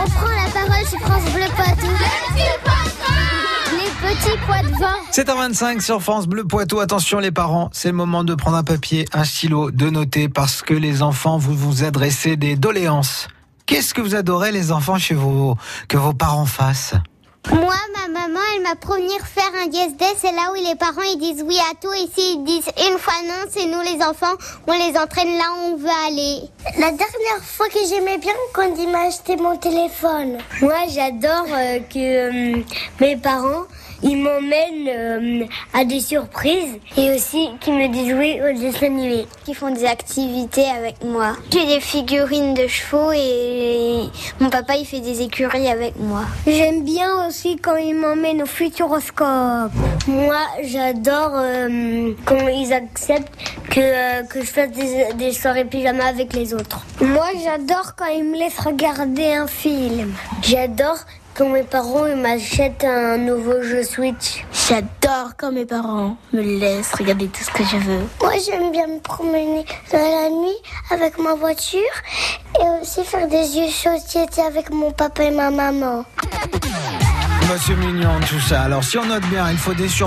On prend la parole sur France Bleu Poitou. Les petits pois de vin. 7h25 sur France Bleu Poitou. Attention les parents, c'est le moment de prendre un papier, un stylo, de noter parce que les enfants, vous vous adressez des doléances. Qu'est-ce que vous adorez les enfants chez vous, que vos parents fassent? Moi, ma maman, elle m'a promis faire un yes day. C'est là où les parents ils disent oui à tout. Et s'ils disent une fois non, c'est nous les enfants. On les entraîne là où on veut aller. La dernière fois que j'aimais bien quand il m'a acheté mon téléphone. Moi, j'adore euh, que euh, mes parents ils m'emmènent euh, à des surprises et aussi qu'ils me disent oui aux dessins animés. Qui font des activités avec moi. J'ai des figurines de chevaux et mon papa il fait des écuries avec moi. J'aime bien aussi quand ils m'emmènent au futuroscope. Moi j'adore euh, quand ils acceptent que, euh, que je fasse des, des soirées pyjama avec les autres. Moi j'adore quand ils me laissent regarder un film. J'adore quand mes parents ils m'achètent un nouveau jeu Switch. J'adore quand mes parents me laissent regarder tout ce que je veux. Moi, j'aime bien me promener dans la nuit avec ma voiture et aussi faire des jeux société avec mon papa et ma maman. Monsieur mignon tout ça. Alors si on note bien, il faut des sur